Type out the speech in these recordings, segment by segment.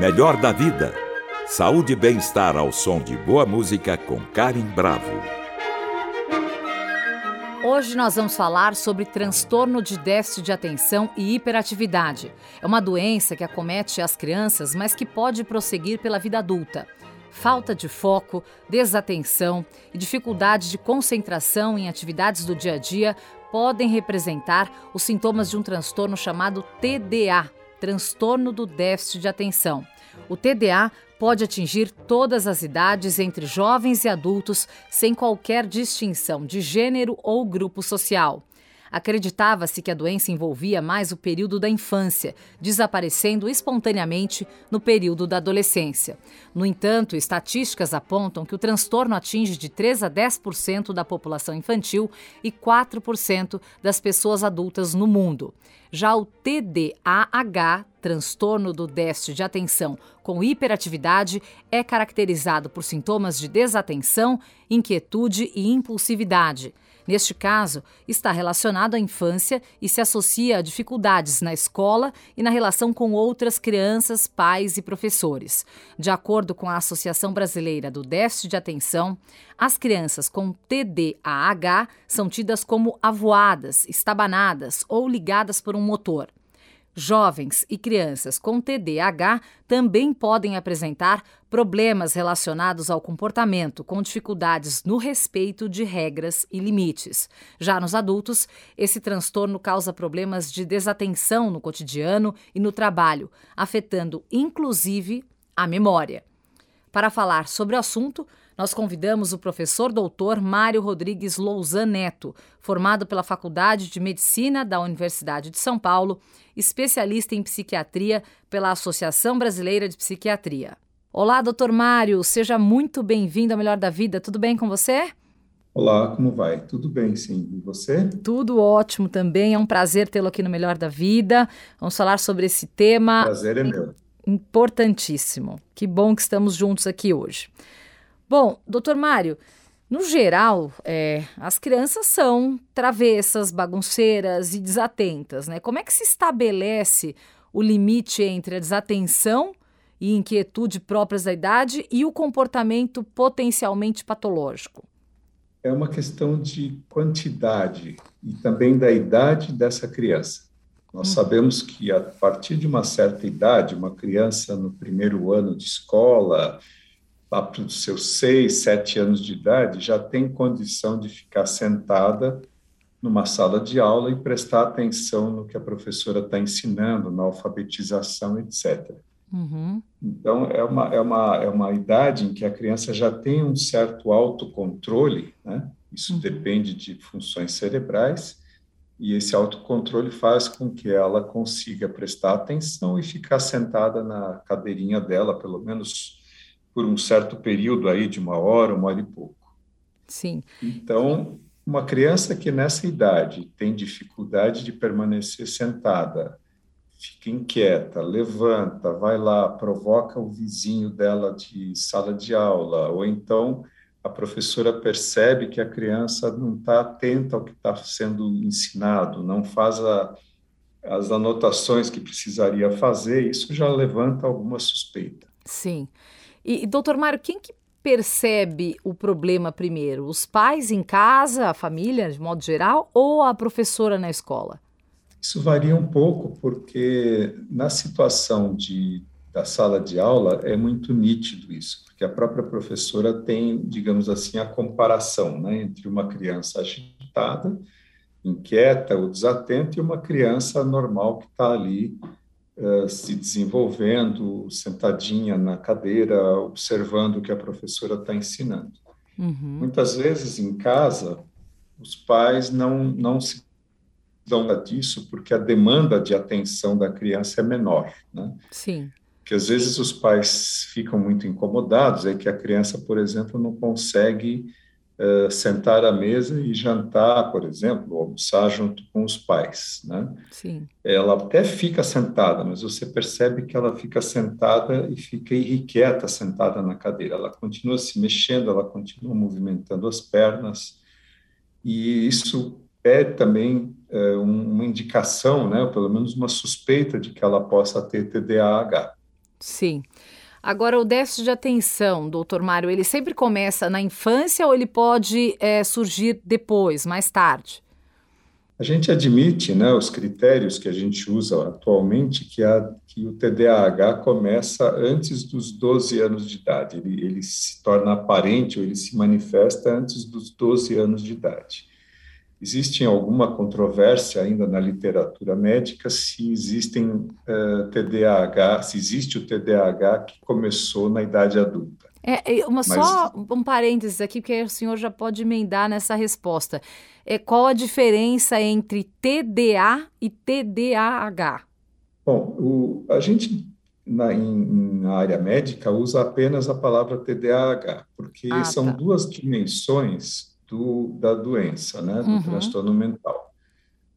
Melhor da vida. Saúde e bem-estar ao som de boa música com Karen Bravo. Hoje nós vamos falar sobre transtorno de déficit de atenção e hiperatividade. É uma doença que acomete as crianças, mas que pode prosseguir pela vida adulta. Falta de foco, desatenção e dificuldade de concentração em atividades do dia a dia podem representar os sintomas de um transtorno chamado TDA, transtorno do déficit de atenção. O TDA pode atingir todas as idades entre jovens e adultos, sem qualquer distinção de gênero ou grupo social. Acreditava-se que a doença envolvia mais o período da infância, desaparecendo espontaneamente no período da adolescência. No entanto, estatísticas apontam que o transtorno atinge de 3 a 10% da população infantil e 4% das pessoas adultas no mundo. Já o TDAH, transtorno do déficit de atenção com hiperatividade, é caracterizado por sintomas de desatenção, inquietude e impulsividade. Neste caso, está relacionado à infância e se associa a dificuldades na escola e na relação com outras crianças, pais e professores. De acordo com a Associação Brasileira do Déficit de Atenção, as crianças com TDAH são tidas como avoadas, estabanadas ou ligadas por um motor. Jovens e crianças com TDAH também podem apresentar problemas relacionados ao comportamento, com dificuldades no respeito de regras e limites. Já nos adultos, esse transtorno causa problemas de desatenção no cotidiano e no trabalho, afetando inclusive a memória. Para falar sobre o assunto, nós convidamos o professor doutor Mário Rodrigues Louzan Neto, formado pela Faculdade de Medicina da Universidade de São Paulo, especialista em psiquiatria pela Associação Brasileira de Psiquiatria. Olá, doutor Mário, seja muito bem-vindo ao Melhor da Vida. Tudo bem com você? Olá, como vai? Tudo bem, sim. E você? Tudo ótimo também. É um prazer tê-lo aqui no Melhor da Vida. Vamos falar sobre esse tema. Prazer é meu. Importantíssimo. Que bom que estamos juntos aqui hoje. Bom, doutor Mário, no geral, é, as crianças são travessas, bagunceiras e desatentas, né? Como é que se estabelece o limite entre a desatenção e inquietude próprias da idade e o comportamento potencialmente patológico? É uma questão de quantidade e também da idade dessa criança. Nós hum. sabemos que a partir de uma certa idade, uma criança no primeiro ano de escola, lá para os seus seis, sete anos de idade, já tem condição de ficar sentada numa sala de aula e prestar atenção no que a professora está ensinando, na alfabetização, etc. Uhum. Então, é uma, é, uma, é uma idade em que a criança já tem um certo autocontrole, né? isso uhum. depende de funções cerebrais, e esse autocontrole faz com que ela consiga prestar atenção e ficar sentada na cadeirinha dela, pelo menos por um certo período aí de uma hora, uma hora e pouco. Sim. Então, uma criança que nessa idade tem dificuldade de permanecer sentada, fica inquieta, levanta, vai lá, provoca o vizinho dela de sala de aula, ou então a professora percebe que a criança não está atenta ao que está sendo ensinado, não faz a, as anotações que precisaria fazer, isso já levanta alguma suspeita. Sim. E, doutor Mário, quem que percebe o problema primeiro? Os pais em casa, a família, de modo geral, ou a professora na escola? Isso varia um pouco, porque na situação de, da sala de aula é muito nítido isso, porque a própria professora tem, digamos assim, a comparação né, entre uma criança agitada, inquieta ou desatenta e uma criança normal que está ali eh, se desenvolvendo, sentadinha na cadeira, observando o que a professora está ensinando. Uhum. Muitas vezes em casa, os pais não, não se dão disso porque a demanda de atenção da criança é menor, né? Sim. Que às vezes os pais ficam muito incomodados, é que a criança, por exemplo, não consegue uh, sentar à mesa e jantar, por exemplo, almoçar junto com os pais, né? Sim. Ela até fica sentada, mas você percebe que ela fica sentada e fica irrequieta sentada na cadeira. Ela continua se mexendo, ela continua movimentando as pernas, e isso é também é, uma indicação, né, pelo menos uma suspeita de que ela possa ter TDAH. Sim. Agora, o déficit de atenção, doutor Mário, ele sempre começa na infância ou ele pode é, surgir depois, mais tarde? A gente admite, né, os critérios que a gente usa atualmente, que, a, que o TDAH começa antes dos 12 anos de idade. Ele, ele se torna aparente ou ele se manifesta antes dos 12 anos de idade. Existe alguma controvérsia ainda na literatura médica se existem uh, eh, TDAH, se existe o TDAH que começou na idade adulta. É, uma, Mas... Só um parênteses aqui, porque o senhor já pode emendar nessa resposta. É, qual a diferença entre TDA e TDAH? Bom, o, a gente na, em, na área médica usa apenas a palavra TDAH, porque ah, são tá. duas dimensões do, da doença, né, do uhum. transtorno mental.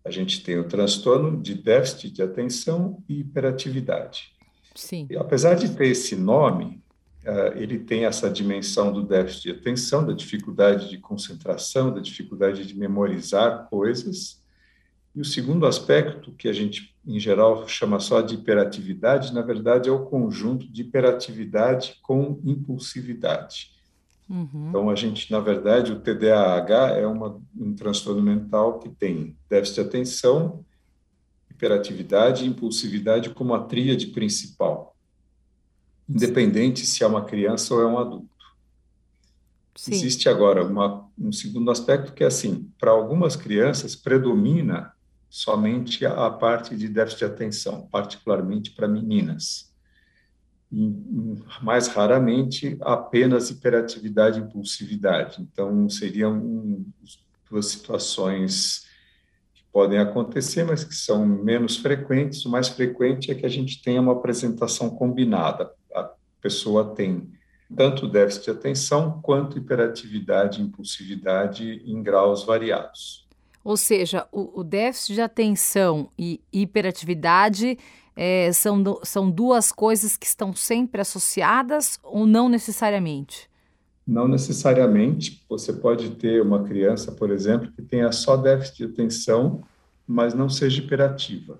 A gente tem o transtorno de déficit de atenção e hiperatividade. Sim. E, apesar de ter esse nome, uh, ele tem essa dimensão do déficit de atenção, da dificuldade de concentração, da dificuldade de memorizar coisas. E o segundo aspecto, que a gente, em geral, chama só de hiperatividade, na verdade, é o conjunto de hiperatividade com impulsividade. Uhum. Então, a gente, na verdade, o TDAH é uma, um transtorno mental que tem déficit de atenção, hiperatividade e impulsividade como a tríade principal independente se é uma criança ou é um adulto. Sim. Existe agora uma, um segundo aspecto que é assim, para algumas crianças predomina somente a, a parte de déficit de atenção, particularmente para meninas. Mais raramente apenas hiperatividade e impulsividade. Então seriam um, duas situações que podem acontecer, mas que são menos frequentes. O mais frequente é que a gente tenha uma apresentação combinada, pessoa tem tanto déficit de atenção quanto hiperatividade e impulsividade em graus variados. Ou seja, o, o déficit de atenção e hiperatividade é, são, são duas coisas que estão sempre associadas ou não necessariamente? Não necessariamente. Você pode ter uma criança, por exemplo, que tenha só déficit de atenção, mas não seja hiperativa.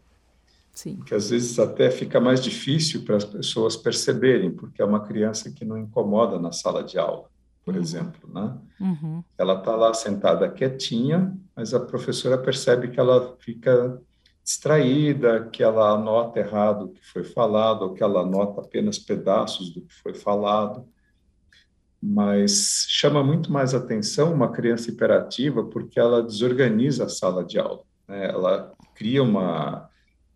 Sim. Que às vezes até fica mais difícil para as pessoas perceberem, porque é uma criança que não incomoda na sala de aula, por uhum. exemplo, né? Uhum. Ela está lá sentada quietinha, mas a professora percebe que ela fica distraída, que ela anota errado o que foi falado, ou que ela anota apenas pedaços do que foi falado. Mas chama muito mais atenção uma criança hiperativa porque ela desorganiza a sala de aula. Né? Ela cria uma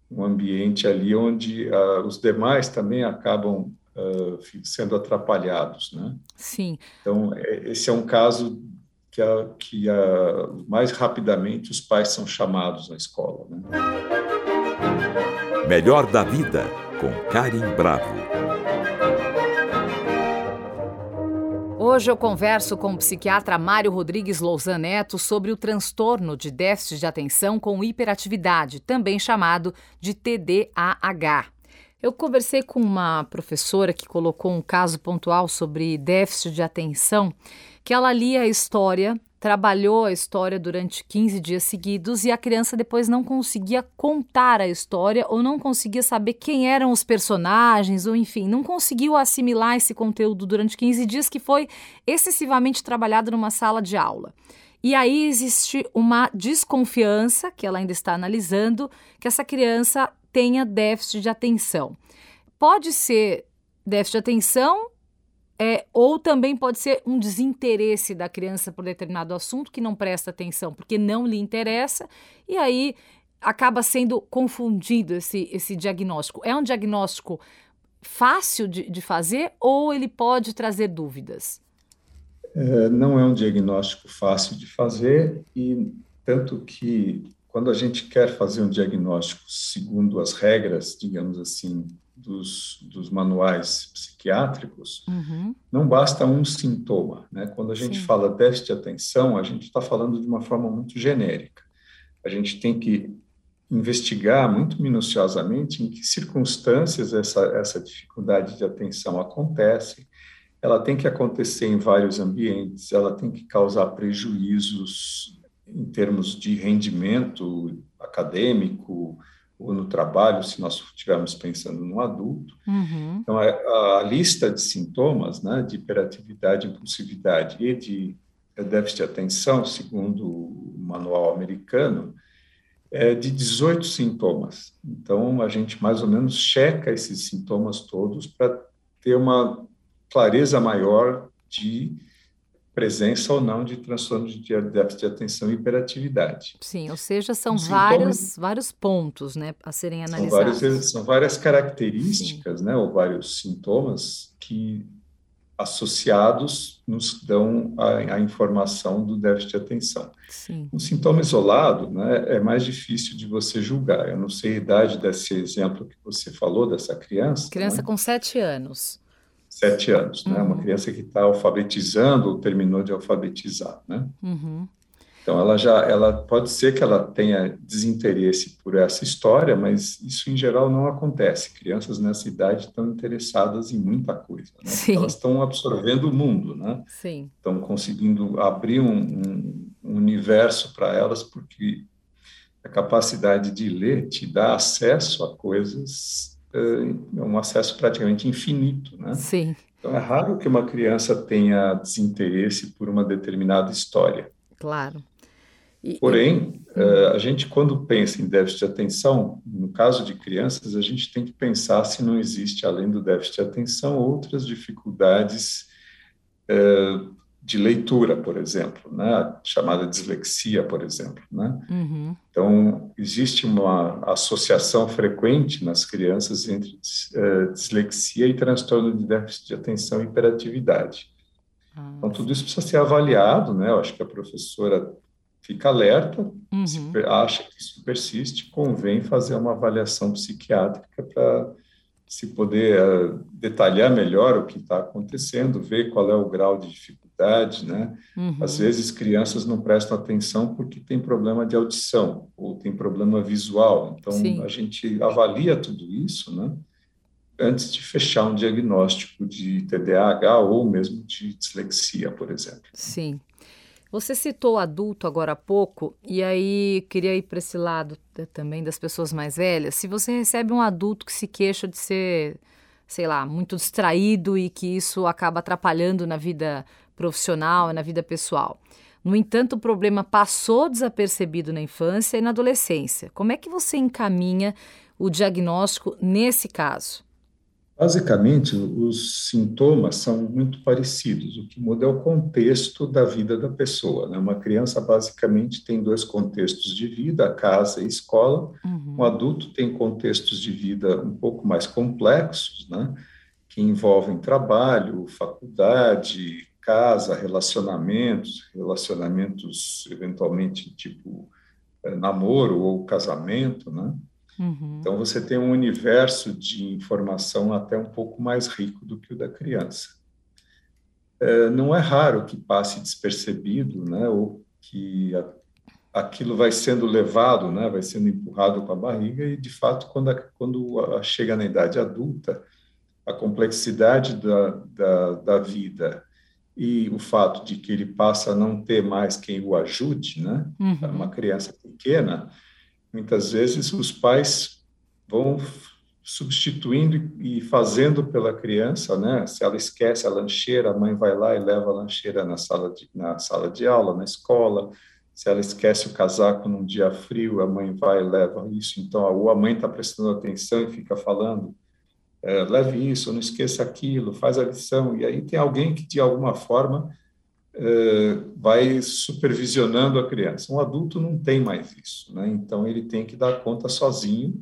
um ambiente ali onde uh, os demais também acabam uh, sendo atrapalhados, né? Sim. Então, é, esse é um caso que, a, que a, mais rapidamente os pais são chamados na escola. Né? Melhor da Vida, com Karim Bravo. Hoje eu converso com o psiquiatra Mário Rodrigues Lousan Neto sobre o transtorno de déficit de atenção com hiperatividade, também chamado de TDAH. Eu conversei com uma professora que colocou um caso pontual sobre déficit de atenção, que ela lia a história trabalhou a história durante 15 dias seguidos e a criança depois não conseguia contar a história ou não conseguia saber quem eram os personagens, ou enfim, não conseguiu assimilar esse conteúdo durante 15 dias que foi excessivamente trabalhado numa sala de aula. E aí existe uma desconfiança, que ela ainda está analisando, que essa criança tenha déficit de atenção. Pode ser déficit de atenção é, ou também pode ser um desinteresse da criança por determinado assunto que não presta atenção porque não lhe interessa, e aí acaba sendo confundido esse, esse diagnóstico. É um diagnóstico fácil de, de fazer ou ele pode trazer dúvidas? É, não é um diagnóstico fácil de fazer, e tanto que quando a gente quer fazer um diagnóstico segundo as regras, digamos assim, dos, dos manuais psiquiátricos, uhum. não basta um sintoma. Né? Quando a gente Sim. fala déficit de atenção, a gente está falando de uma forma muito genérica. A gente tem que investigar muito minuciosamente em que circunstâncias essa, essa dificuldade de atenção acontece. Ela tem que acontecer em vários ambientes, ela tem que causar prejuízos em termos de rendimento acadêmico, ou no trabalho, se nós estivermos pensando no adulto. Uhum. Então, a, a, lista de sintomas né, de hiperatividade, impulsividade e de déficit de atenção, segundo o manual americano, é de 18 sintomas. Então, a gente mais ou menos checa esses sintomas todos para ter uma clareza maior de presença ou não de transtorno de déficit de atenção e hiperatividade. Sim, ou seja, são vários, vários pontos né, a serem analisados. São, vários, são várias características, né, ou vários sintomas que associados nos dão a, a, informação do déficit de atenção. Sim. Um sintoma isolado né, é mais difícil de você julgar. Eu não sei a idade desse exemplo que você falou, dessa criança. Criança né? com sete anos. Sete anos, uhum. né? Uma uhum. criança que está alfabetizando ou terminou de alfabetizar, né? Uhum. Então, ela já, ela pode ser que ela tenha desinteresse por essa história, mas isso em geral não acontece. Crianças nessa idade estão interessadas em muita coisa, né? Elas estão absorvendo o mundo, né? Sim. Estão conseguindo abrir um, um, um universo para elas, porque a capacidade de ler te dá acesso a coisas, é um acesso praticamente infinito, né? Sim. Então, é raro que uma criança tenha desinteresse por uma determinada história. Claro. E, Porém, e... uh, a gente, quando pensa em déficit de atenção, no caso de crianças, a gente tem que pensar se não existe, além do déficit de atenção, outras dificuldades uh, de leitura, por exemplo, né? chamada dislexia, por exemplo. Né? Uhum. Então, existe uma associação frequente nas crianças entre uh, dislexia e transtorno de déficit de atenção e hiperatividade. Ah, então, tudo isso precisa ser avaliado, né? Eu acho que a professora fica alerta, uhum. se acha que isso persiste, convém fazer uma avaliação psiquiátrica para se poder uh, detalhar melhor o que está acontecendo, ver qual é o grau de dificuldade, né? Uhum. Às vezes crianças não prestam atenção porque tem problema de audição ou tem problema visual, então Sim. a gente avalia tudo isso, né? Antes de fechar um diagnóstico de TDAH ou mesmo de dislexia, por exemplo. Sim. Você citou adulto agora há pouco, e aí queria ir para esse lado também das pessoas mais velhas. Se você recebe um adulto que se queixa de ser, sei lá, muito distraído e que isso acaba atrapalhando na vida profissional, na vida pessoal. No entanto, o problema passou desapercebido na infância e na adolescência. Como é que você encaminha o diagnóstico nesse caso? Basicamente, os sintomas são muito parecidos. O que muda é o contexto da vida da pessoa. Né? Uma criança, basicamente, tem dois contextos de vida, casa e escola. Uhum. Um adulto tem contextos de vida um pouco mais complexos, né? que envolvem trabalho, faculdade, casa, relacionamentos, relacionamentos, eventualmente, tipo eh, namoro ou casamento, né? Uhum. Então, você tem um universo de informação até um pouco mais rico do que o da criança. É, não é raro que passe despercebido, né, ou que a, aquilo vai sendo levado, né, vai sendo empurrado com a barriga, e, de fato, quando, a, quando a, chega na idade adulta, a complexidade da, da, da vida e o fato de que ele passa a não ter mais quem o ajude, né, uhum. uma criança pequena, Muitas vezes os pais vão substituindo e fazendo pela criança, né? Se ela esquece a lancheira, a mãe vai lá e leva a lancheira na sala de, na sala de aula, na escola. Se ela esquece o casaco num dia frio, a mãe vai e leva isso. Então, ou a mãe está prestando atenção e fica falando, é, leve isso, não esqueça aquilo, faz a lição. E aí tem alguém que, de alguma forma, vai supervisionando a criança. Um adulto não tem mais isso, né? então ele tem que dar conta sozinho.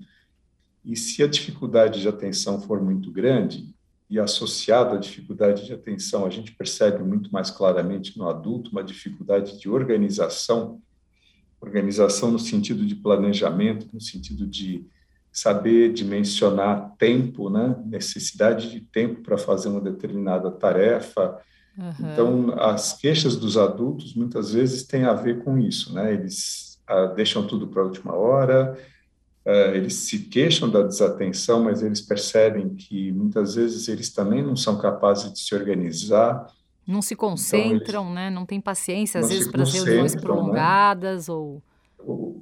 E se a dificuldade de atenção for muito grande, e associada à dificuldade de atenção, a gente percebe muito mais claramente no adulto uma dificuldade de organização, organização no sentido de planejamento, no sentido de saber dimensionar tempo, né? necessidade de tempo para fazer uma determinada tarefa, Uhum. Então, as queixas dos adultos muitas vezes têm a ver com isso, né? Eles ah, deixam tudo para a última hora, ah, eles se queixam da desatenção, mas eles percebem que muitas vezes eles também não são capazes de se organizar. Não se concentram, então, eles, né? Não têm paciência, às vezes, para reuniões né? prolongadas né? ou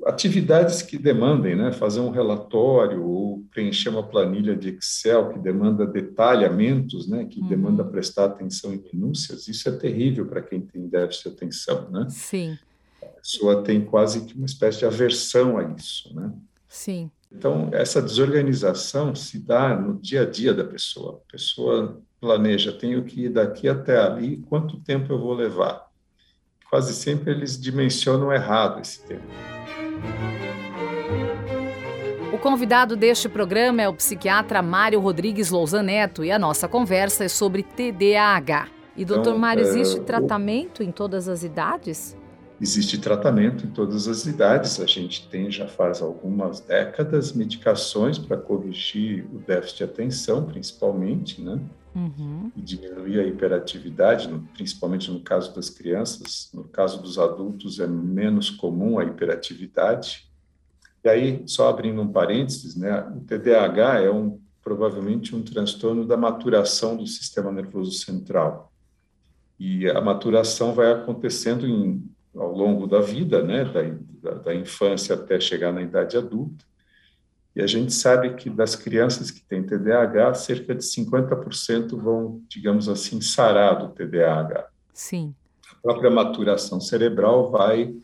atividades que demandem, né, fazer um relatório ou preencher uma planilha de Excel que demanda detalhamentos, né, que uhum. demanda prestar atenção em minúcias, isso é terrível para quem tem déficit de atenção, né? Sim. A pessoa tem quase que uma espécie de aversão a isso, né? Sim. Então, essa desorganização se dá no dia a dia da pessoa. A pessoa planeja, tenho que ir daqui até ali, quanto tempo eu vou levar? Quase sempre eles dimensionam errado esse tempo. O convidado deste programa é o psiquiatra Mário Rodrigues Lousa Neto e a nossa conversa é sobre TDAH. E, doutor então, Mário, existe é, tratamento o... em todas as idades? Existe tratamento em todas as idades. A gente tem já faz algumas décadas medicações para corrigir o déficit de atenção, principalmente, né? Uhum. E diminuir a hiperatividade, principalmente no caso das crianças. No caso dos adultos, é menos comum a hiperatividade. E aí, só abrindo um parênteses, né? O TDAH é um provavelmente um transtorno da maturação do sistema nervoso central. E a maturação vai acontecendo em ao longo da vida, né, da, da, infância até chegar na idade adulta. E a gente sabe que das crianças que têm TDAH, cerca de 50% vão, digamos assim, sarar do TDAH. Sim. A própria maturação cerebral vai,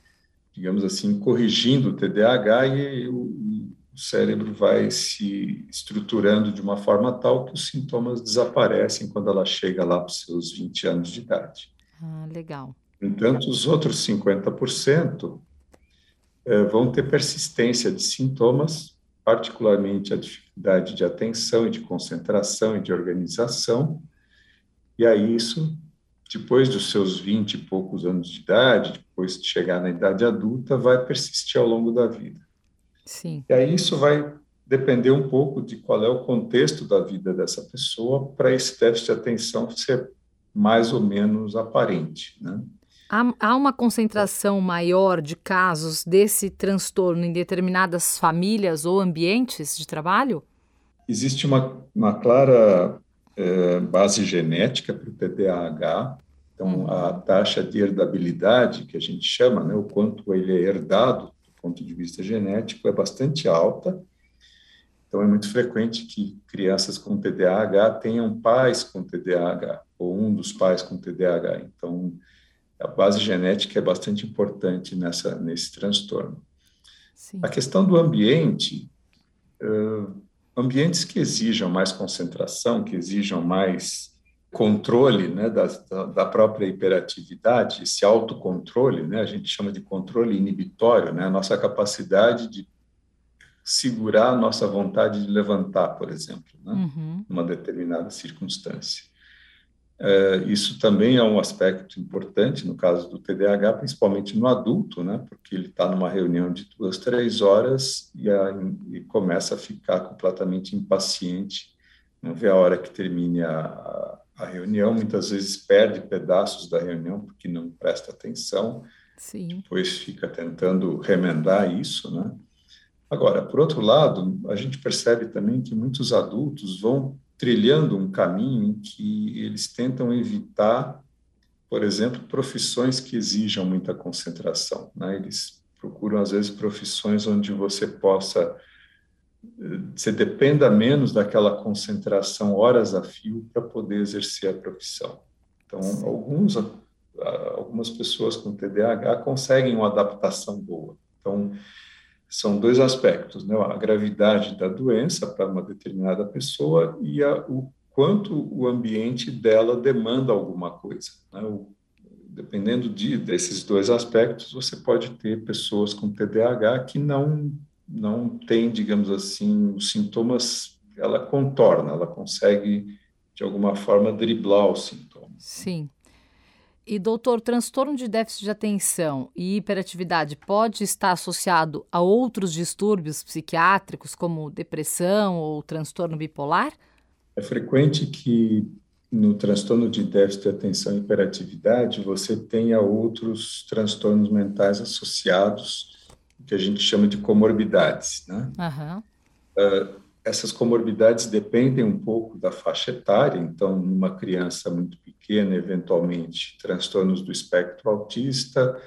digamos assim, corrigindo o TDAH e o, cérebro vai se estruturando de uma forma tal que os sintomas desaparecem quando ela chega lá para os seus 20 anos de idade. Ah, legal. Entanto, os outros 50% eh, vão ter persistência de sintomas, particularmente a dificuldade de atenção e de concentração e de organização, e aí isso, depois dos seus 20 e poucos anos de idade, depois de chegar na idade adulta, vai persistir ao longo da vida. Sim. E aí isso vai depender um pouco de qual é o contexto da vida dessa pessoa para esse déficit de atenção ser mais ou menos aparente, né? Há, há uma concentração maior de casos desse transtorno em determinadas famílias ou ambientes de trabalho? Existe uma, uma clara é, base genética para o TDAH. Então, uhum. a taxa de herdabilidade, que a gente chama, né, o quanto ele é herdado do ponto de vista genético, é bastante alta. Então, é muito frequente que crianças com TDAH tenham pais com TDAH, ou um dos pais com TDAH. Então, a base genética é bastante importante nessa, nesse transtorno. Sim. A questão do ambiente, uh, ambientes que exijam mais concentração, que exijam mais controle né, da, da, própria hiperatividade, esse autocontrole, né, a gente chama de controle inibitório, né, a nossa capacidade de segurar a nossa vontade de levantar, por exemplo, né, uhum. numa determinada circunstância. É, isso também é um aspecto importante no caso do TDAH, principalmente no adulto, né? Porque ele está numa reunião de duas, três horas e, a, e, começa a ficar completamente impaciente, não vê a hora que termine a, a, reunião, muitas vezes perde pedaços da reunião porque não presta atenção, Sim. depois fica tentando remendar isso, né? Agora, por outro lado, a gente percebe também que muitos adultos vão trilhando um caminho em que eles tentam evitar, por exemplo, profissões que exijam muita concentração. Né? Eles procuram, às vezes, profissões onde você possa você dependa menos daquela concentração horas a fio para poder exercer a profissão. Então, alguns, algumas pessoas com TDAH conseguem uma adaptação boa. Então, são dois aspectos, né? a gravidade da doença para uma determinada pessoa e a, o quanto o ambiente dela demanda alguma coisa. Né? O, dependendo de, desses dois aspectos, você pode ter pessoas com TDAH que não não tem, digamos assim, os sintomas, ela contorna, ela consegue de alguma forma driblar os sintomas. Sim. E, doutor, transtorno de déficit de atenção e hiperatividade pode estar associado a outros distúrbios psiquiátricos, como depressão ou transtorno bipolar? É frequente que no transtorno de déficit de atenção e hiperatividade você tenha outros transtornos mentais associados, que a gente chama de comorbidades, né? Uhum. Uh, essas comorbidades dependem um pouco da faixa etária, então, numa criança muito pequena, eventualmente, transtornos do espectro autista,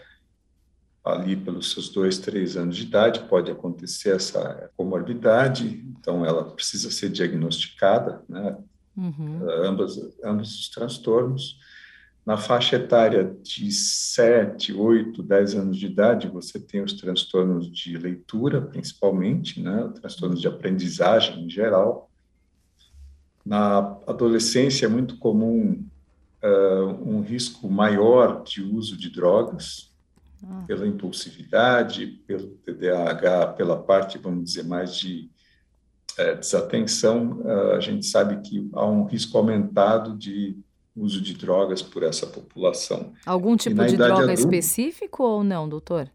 ali pelos seus dois, três anos de idade, pode acontecer essa comorbidade, então ela precisa ser diagnosticada, né? Uhum. Ambas, ambos os transtornos. Na faixa etária de 7, 8, 10 anos de idade, você tem os transtornos de leitura, principalmente, né? transtornos de aprendizagem em geral. Na adolescência é muito comum uh, um risco maior de uso de drogas, ah. pela impulsividade, pelo TDAH, pela parte, vamos dizer, mais de é, desatenção, a gente sabe que há um risco aumentado de uso de drogas por essa população. Algum tipo de droga adulta, específico ou não, doutor?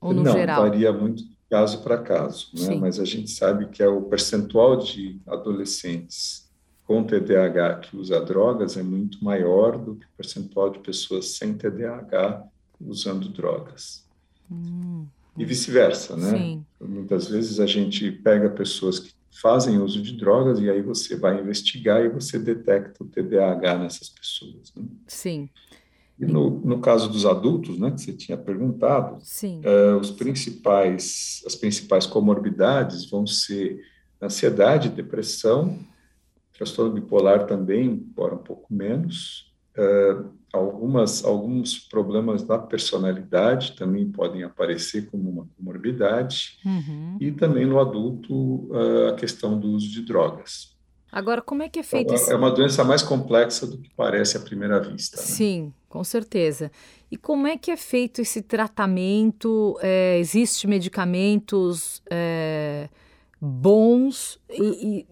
Ou no não, geral? varia muito de caso para caso, né? mas a gente sabe que é o percentual de adolescentes com TDAH que usa drogas é muito maior do que o percentual de pessoas sem TDAH usando drogas. Hum. E vice-versa, né? Sim. Muitas vezes a gente pega pessoas que fazem uso de drogas e aí você vai investigar e você detecta o TDAH nessas pessoas. Né? Sim. E no, no caso dos adultos, né, que você tinha perguntado, uh, os principais, as principais comorbidades vão ser ansiedade, depressão, transtorno bipolar também, embora um pouco menos, uh, algumas, alguns problemas da personalidade também podem aparecer como uma comorbidade, uhum. e também no adulto uh, a questão do uso de drogas. Agora, como é que é feito então, esse... É uma doença mais complexa do que parece à primeira vista. Né? Sim, com certeza. E como é que é feito esse tratamento? É, Existem medicamentos é, bons? E,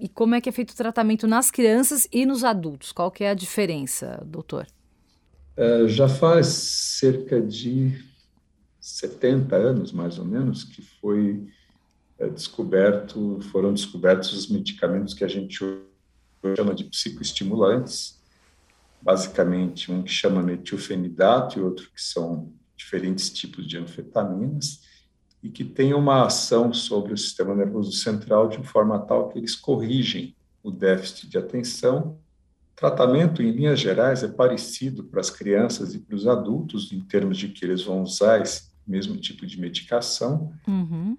e, e como é que é feito o tratamento nas crianças e nos adultos? Qual que é a diferença, doutor? É, já faz cerca de 70 anos, mais ou menos, que foi é, descoberto, foram descobertos os medicamentos que a gente chama de psicoestimulantes, basicamente um que chama metilfenidato e outro que são diferentes tipos de anfetaminas, e que tem uma ação sobre o sistema nervoso central de forma tal que eles corrigem o déficit de atenção tratamento, em linhas gerais, é parecido para as crianças e para os adultos, em termos de que eles vão usar esse mesmo tipo de medicação, uhum.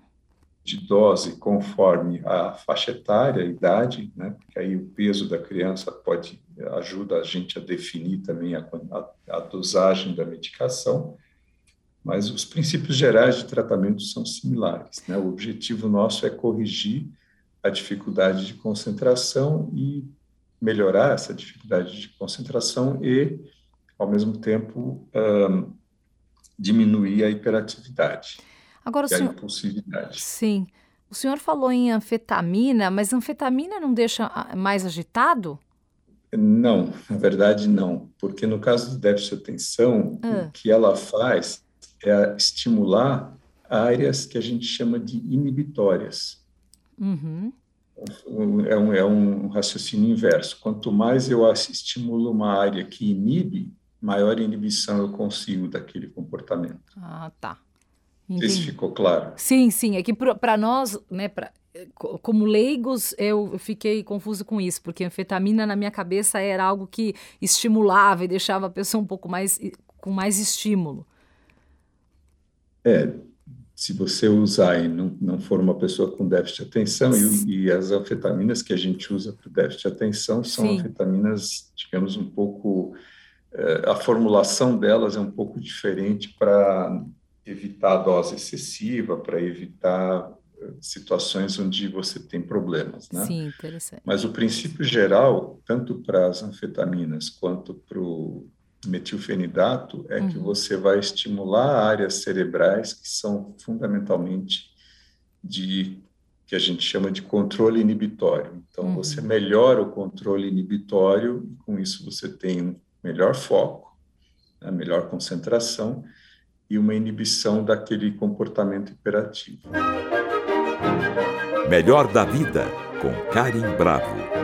de dose conforme a faixa etária, a idade, né? porque aí o peso da criança pode ajuda a gente a definir também a, a, a dosagem da medicação, mas os princípios gerais de tratamento são similares. Né? O objetivo nosso é corrigir a dificuldade de concentração e melhorar essa dificuldade de concentração e, ao mesmo tempo, um, diminuir a hiperatividade Agora, e a senhor... impulsividade. Sim. O senhor falou em anfetamina, mas anfetamina não deixa ah, mais agitado? Não, na verdade não, porque no caso do déficit de atenção, ah. o que ela faz é estimular áreas que a gente chama de inibitórias. Uhum é um, é um raciocínio inverso. Quanto mais eu estimulo uma área que inibe, maior inibição eu consigo daquele comportamento. Ah, tá. Isso ficou claro? Sim, sim. É que para nós, né, pra, como leigos, eu fiquei confuso com isso, porque anfetamina na minha cabeça era algo que estimulava e deixava a pessoa um pouco mais com mais estímulo. É, se você usar e não, não for uma pessoa com déficit de atenção, e, e as anfetaminas que a gente usa para o déficit de atenção são Sim. anfetaminas, digamos, um pouco. Eh, a formulação delas é um pouco diferente para evitar a dose excessiva, para evitar eh, situações onde você tem problemas, né? Sim, interessante. Mas o princípio geral, tanto para as anfetaminas quanto para o metilfenidato é uhum. que você vai estimular áreas cerebrais que são fundamentalmente de que a gente chama de controle inibitório. Então uhum. você melhora o controle inibitório e com isso você tem um melhor foco, né, melhor concentração e uma inibição daquele comportamento hiperativo. Melhor da vida com Karim Bravo.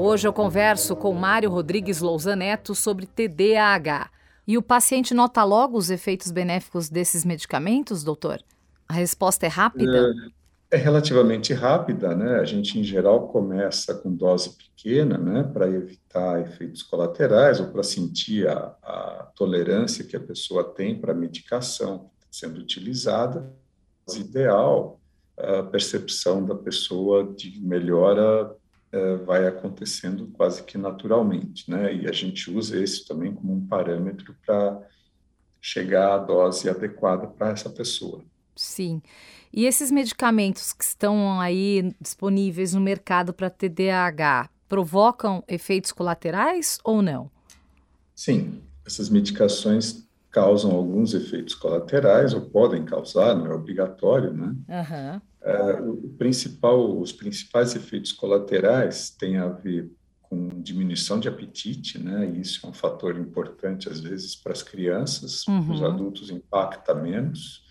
Hoje eu converso com Mário Rodrigues Lousan Neto sobre TDAH. E o paciente nota logo os efeitos benéficos desses medicamentos, doutor? A resposta é rápida? é relativamente rápida, né? A gente, em geral, começa com dose pequena, né? Para evitar efeitos colaterais ou para sentir a, a, tolerância que a pessoa tem para a medicação sendo utilizada. Ideal, a percepção da pessoa de melhora é, vai acontecendo quase que naturalmente, né? E a gente usa esse também como um parâmetro para chegar à dose adequada para essa pessoa. Sim. E esses medicamentos que estão aí disponíveis no mercado para TDAH provocam efeitos colaterais ou não? Sim, essas medicações causam alguns efeitos colaterais ou podem causar, não é obrigatório, né? Uhum. O principal, os principais efeitos colaterais têm a ver com diminuição de apetite, né? E isso é um fator importante às vezes para as crianças, uhum. os adultos impacta menos.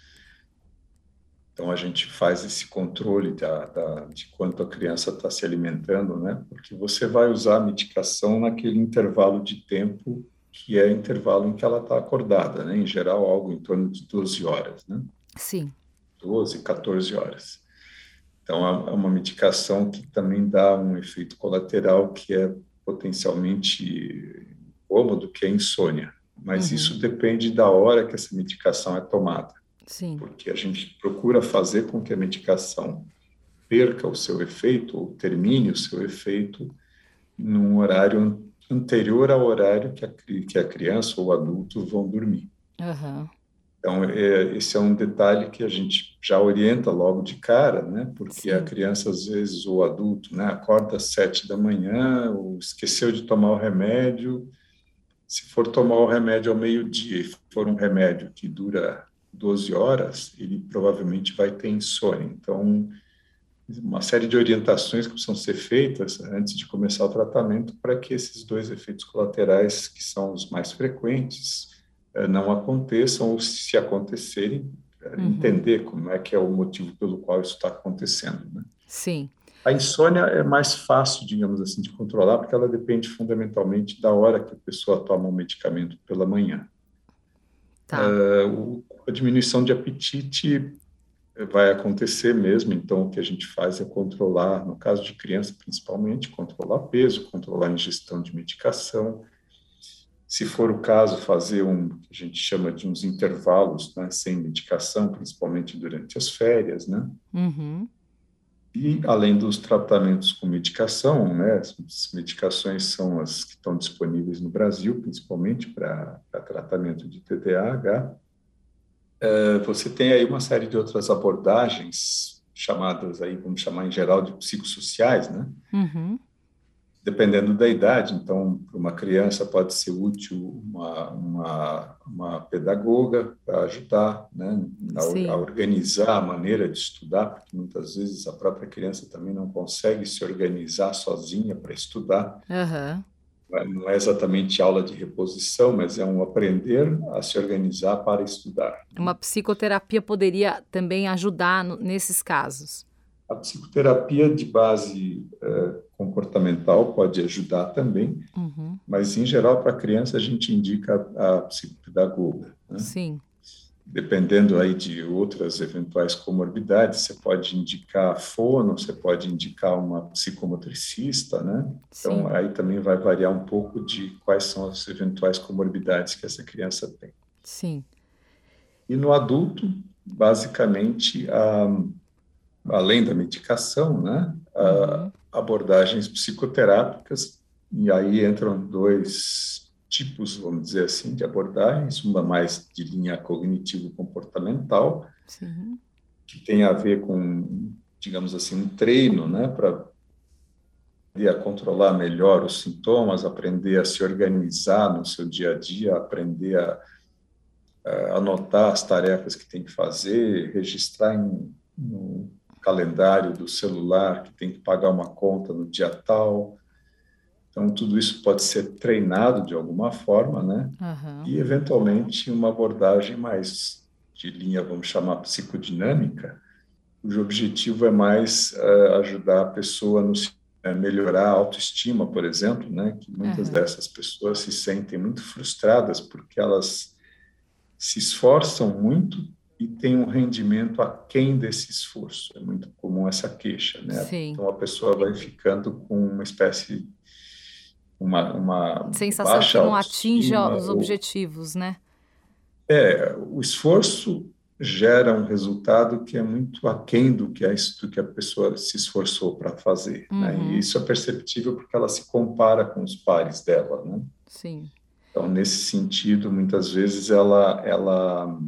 Então, a gente faz esse controle da, da, de quanto a criança está se alimentando, né? Porque você vai usar a medicação naquele intervalo de tempo que é intervalo em que ela está acordada, né? Em geral, algo em torno de 12 horas, né? Sim. 12, 14 horas. Então, é uma medicação que também dá um efeito colateral que é potencialmente cômodo, que é a insônia. Mas uhum. isso depende da hora que essa medicação é tomada. Sim. Porque a gente procura fazer com que a medicação perca o seu efeito ou termine o seu efeito num horário anterior ao horário que a, que a criança ou o adulto vão dormir. Uhum. Então, é, esse é um detalhe que a gente já orienta logo de cara, né? Porque Sim. a criança, às vezes, ou o adulto, né? Acorda às sete da manhã, ou esqueceu de tomar o remédio. Se for tomar o remédio ao meio-dia e for um remédio que dura 12 horas, ele provavelmente vai ter insônia. Então, uma série de orientações que precisam ser feitas antes de começar o tratamento para que esses dois efeitos colaterais, que são os mais frequentes, não aconteçam ou, se acontecerem, eh, uhum. entender como é que é o motivo pelo qual isso está acontecendo. Né? Sim. A insônia é mais fácil, digamos assim, de controlar, porque ela depende fundamentalmente da hora que a pessoa toma o medicamento pela manhã. Tá. Uh, a diminuição de apetite vai acontecer mesmo, então o que a gente faz é controlar, no caso de criança principalmente, controlar peso, controlar a ingestão de medicação. Se for o caso, fazer um que a gente chama de uns intervalos né, sem medicação, principalmente durante as férias, né? Uhum. E além dos tratamentos com medicação, né, as medicações são as que estão disponíveis no Brasil, principalmente para tratamento de TDAH. É, você tem aí uma série de outras abordagens chamadas aí, vamos chamar em geral de psicossociais, né? Uhum dependendo da idade. Então, para uma criança pode ser útil uma, uma, uma pedagoga para ajudar né, a, a, organizar a maneira de estudar, porque muitas vezes a própria criança também não consegue se organizar sozinha para estudar. Uhum. Não é exatamente aula de reposição, mas é um aprender a se organizar para estudar. Uma psicoterapia poderia também ajudar nesses casos. A psicoterapia de base uh, comportamental pode ajudar também, uhum. mas em geral para a criança a gente indica a, a psicopedagoga. Né? Sim. Dependendo aí de outras eventuais comorbidades, você pode indicar fono, você pode indicar uma psicomotricista, né? Então Sim. aí também vai variar um pouco de quais são as eventuais comorbidades que essa criança tem. Sim. E no adulto, basicamente, a além da medicação, né, uhum. abordagens psicoterápicas, e aí entram dois tipos, vamos dizer assim, de abordagens, uma mais de linha cognitivo-comportamental, que tem a ver com, digamos assim, um treino, né, para a controlar melhor os sintomas, aprender a se organizar no seu dia a dia, aprender a, a anotar as tarefas que tem que fazer, registrar em, no, calendário do celular que tem que pagar uma conta no dia tal. Então, tudo isso pode ser treinado de alguma forma, né? Uhum. E, eventualmente, uma abordagem mais de linha, vamos chamar psicodinâmica, cujo objetivo é mais uh, ajudar a pessoa a uh, melhorar a autoestima, por exemplo, né? Que muitas uhum. dessas pessoas se sentem muito frustradas porque elas se esforçam muito e tem um rendimento aquém desse esforço. É muito comum essa queixa, né? Sim. Então a pessoa vai ficando com uma espécie uma, uma sensação que não atinge os objetivos, né? É, o esforço gera um resultado que é muito aquém do que, é isso que a pessoa se esforçou para fazer. Uhum. Né? E uhum. isso é perceptível porque ela se compara com os pares dela. Né? Sim. Então, nesse sentido, muitas vezes ela, ela,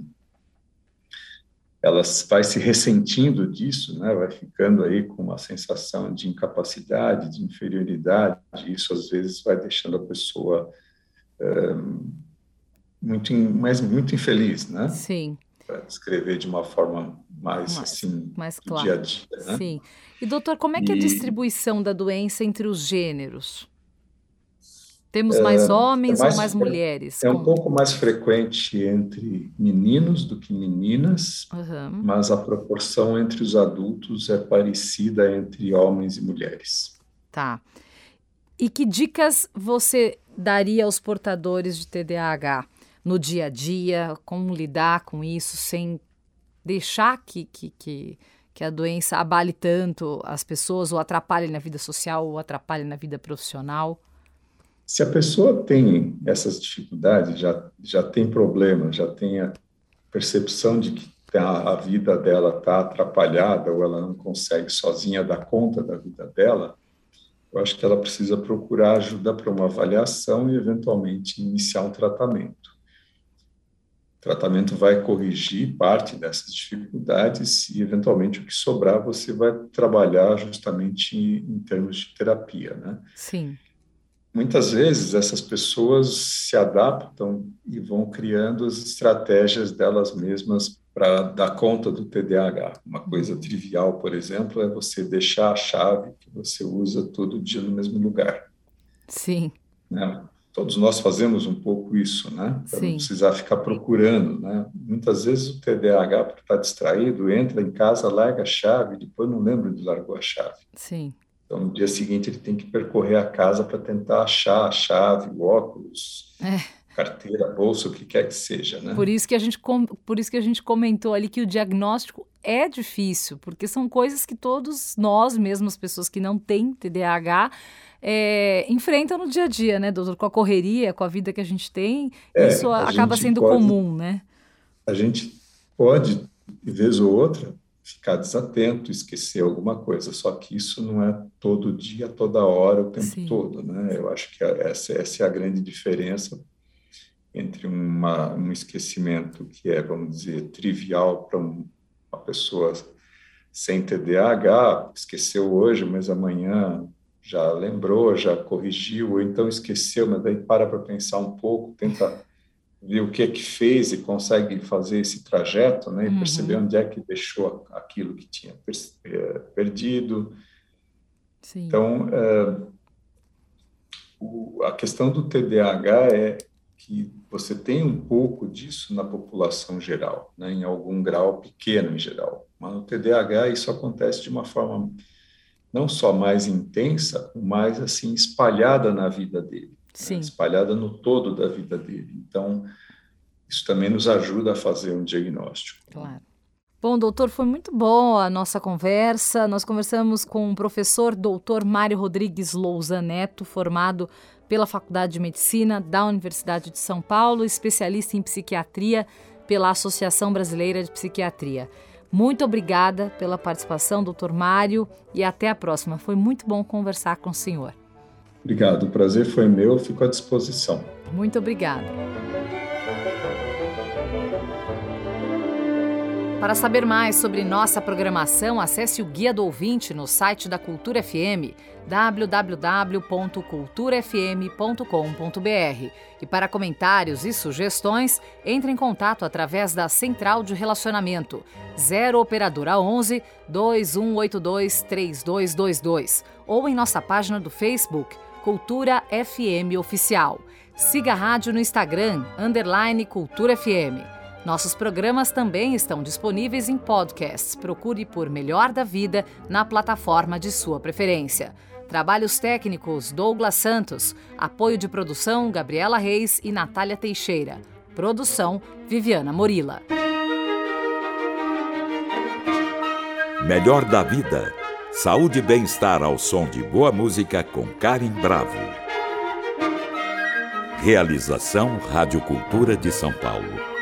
ela vai se ressentindo disso, né? vai ficando aí com uma sensação de incapacidade, de inferioridade. E isso, às vezes, vai deixando a pessoa. Um, muito, mas muito infeliz, né? Sim para descrever de uma forma mais, mais assim mais clara. dia a dia. Né? Sim. E doutor, como é que é a distribuição da doença entre os gêneros? Temos é, mais homens é mais, ou mais mulheres? É, um pouco mais frequente entre meninos do que meninas, uhum. mas a proporção entre os adultos é parecida entre homens e mulheres. Tá. E que dicas você daria aos portadores de TDAH? no dia a dia, como lidar com isso sem deixar que, que, que, que a doença abale tanto as pessoas, ou atrapalhe na vida social, ou atrapalhe na vida profissional? Se a pessoa tem essas dificuldades, já, já tem problema, já tem a percepção de que a, a vida dela está atrapalhada ou ela não consegue sozinha dar conta da vida dela, eu acho que ela precisa procurar ajuda para uma avaliação e, eventualmente, iniciar um tratamento. O tratamento vai corrigir parte dessas dificuldades e, eventualmente, o que sobrar você vai trabalhar justamente em termos de terapia, né? Sim. Muitas vezes essas pessoas se adaptam e vão criando as estratégias delas mesmas para dar conta do TDAH. Uma coisa trivial, por exemplo, é você deixar a chave que você usa todo dia no mesmo lugar. Sim. Né? todos nós fazemos um pouco isso, né? Para não precisar ficar procurando, né? Muitas vezes o TDAH, por estar distraído, entra em casa, larga a chave, depois não lembra de largou a chave. Sim. Então, no dia seguinte, ele tem que percorrer a casa para tentar achar a chave, o óculos, é. carteira, bolsa, o que quer que seja, né? Por isso que a gente por isso que a gente comentou ali que o diagnóstico é difícil, porque são coisas que todos nós, mesmo as pessoas que não têm TDAH, é, enfrentam no dia a dia, né, doutor? Com a correria, com a vida que a gente tem, é, isso acaba sendo pode, comum, né? A gente pode, de vez ou outra, ficar desatento, esquecer alguma coisa, só que isso não é todo dia, toda hora, o tempo Sim. todo, né? Eu acho que essa, essa é a grande diferença entre uma, um esquecimento que é, vamos dizer, trivial para um, uma pessoa sem TDAH, esqueceu hoje, mas amanhã já lembrou, já corrigiu, ou então esqueceu, mas daí para para pensar um pouco, tenta ver o que é que fez e consegue fazer esse trajeto, né, e uhum. perceber onde é que deixou aquilo que tinha eh, perdido. Sim. Então, é, o, a questão do TDAH é que você tem um pouco disso na população geral, né, em algum grau pequeno em geral, mas no TDAH isso acontece de uma forma não só mais intensa, mais assim espalhada na vida dele, né? espalhada no todo da vida dele. Então, isso também nos ajuda a fazer um diagnóstico. Claro. Bom, doutor, foi muito bom a nossa conversa. Nós conversamos com o professor doutor Mário Rodrigues Lousa Neto, formado pela Faculdade de Medicina da Universidade de São Paulo, especialista em psiquiatria pela Associação Brasileira de Psiquiatria. Muito obrigada pela participação, doutor Mário, e até a próxima. Foi muito bom conversar com o senhor. Obrigado, o prazer foi meu, fico à disposição. Muito obrigada. Para saber mais sobre nossa programação, acesse o Guia do Ouvinte no site da Cultura FM, www.culturafm.com.br. E para comentários e sugestões, entre em contato através da Central de Relacionamento 0 Operadora 11 2182 3222 ou em nossa página do Facebook Cultura FM Oficial. Siga a rádio no Instagram, underline Cultura FM. Nossos programas também estão disponíveis em podcasts. Procure por Melhor da Vida na plataforma de sua preferência. Trabalhos técnicos Douglas Santos. Apoio de produção Gabriela Reis e Natália Teixeira. Produção Viviana Morila. melhor da vida. Saúde e bem-estar ao som de boa música com Karen Bravo. Realização Rádio Cultura de São Paulo.